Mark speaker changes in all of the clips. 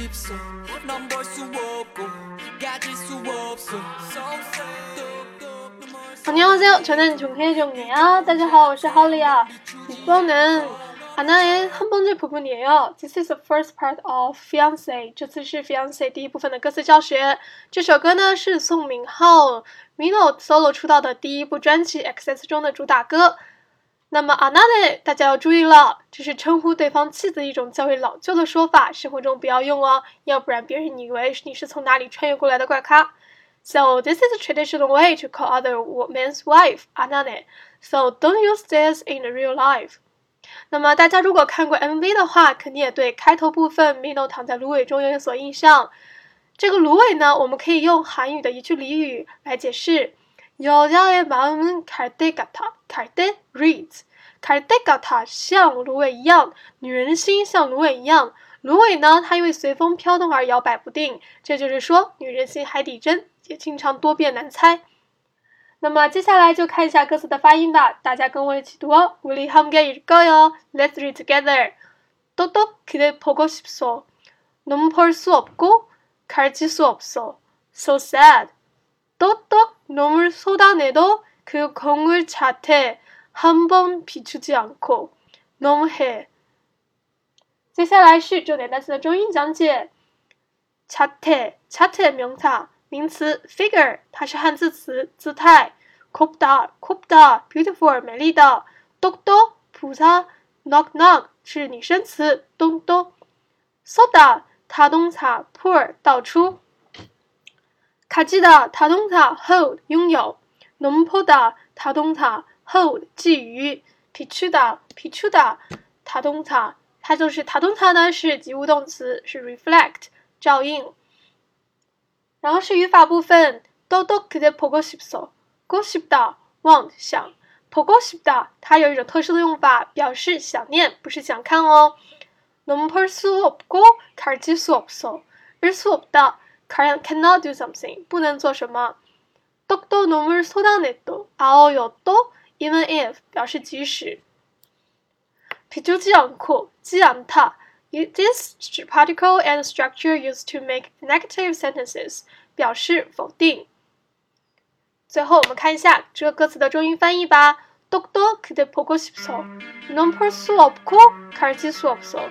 Speaker 1: 싶어 넌 볼 수 없고 가질 수 없어 안녕하세요. 저는 종혜종이에요. 大家好,我是 Holly야. 이번은 하나의 한 번째 부분이에요. This is the first part of Fiance. 这次是 Fiance 第一部分的歌词教学。这首歌呢是宋明浩 Mino solo 出道的第一部专辑 XS 中的主打歌。 那么 another？大家要注意了，这是称呼对方妻子一种较为老旧的说法，生活中不要用哦，要不然别人以为你是从哪里穿越过来的怪咖。So this is a traditional way to call other men's wife another.。So don't use this in the real life。那么大家如果看过 MV 的话，肯定也对开头部分 Mino 躺在芦苇中有所印象。这个芦苇呢，我们可以用韩语的一句俚语来解释。 여자의마음은갈대같아갈대 reads 갈대같아像芦苇一样，女人的心像芦苇一样。芦苇呢，它因为随风飘动而摇摆不定。这就是说，女人心海底针，也经常多变难猜。那么接下来就看一下歌词的发音吧，大家跟我一起读哦。우리함께읽어요 Let's read together. 또또그대보고싶어너무볼수없고가질수없어 So sad. 또또 놈을 쏟아내도 그 거울 자태 한 번 비추지 않고 너무해. 接下来是重点单词的中英讲解。자태 자태 名词名词 figure 它是汉字词姿态 곱다 곱다 beautiful 美丽的 똑똑 부사 knock knock 是拟声词咚咚 쏟아 他动词 pour 倒出 가지다 타동사 hold 拥有 넘보다 타동사 hold 寄予 비추다 비추다 타동사 它就是 타동사 呢是及物动词是 reflect 照应然后是语法部分 또또 그대 보고 싶소 보고 싶다 want 想 보고 싶다 它有一种特殊的用法表示想念不是想看哦 너무 볼수 없고 가질 수 없어 을수 없다 can cannot do something 不能做什么。똑똑놈을소다내도아오요또 even if 表示即使。비추지않고지않다 ，this particle and structure used to make negative sentences 表示否定。最后我们看一下这个歌词的中英翻译吧。똑똑그대보고싶어넌볼수없고가질수없어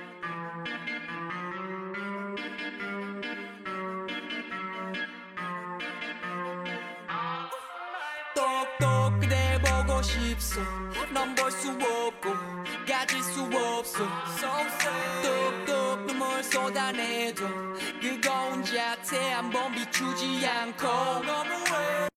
Speaker 1: 싶어 넌볼 수 없고 가질 수 없어 뚝뚝 눈물 쏟아내도 그거 혼자 태 한번 비추지 않고. 너무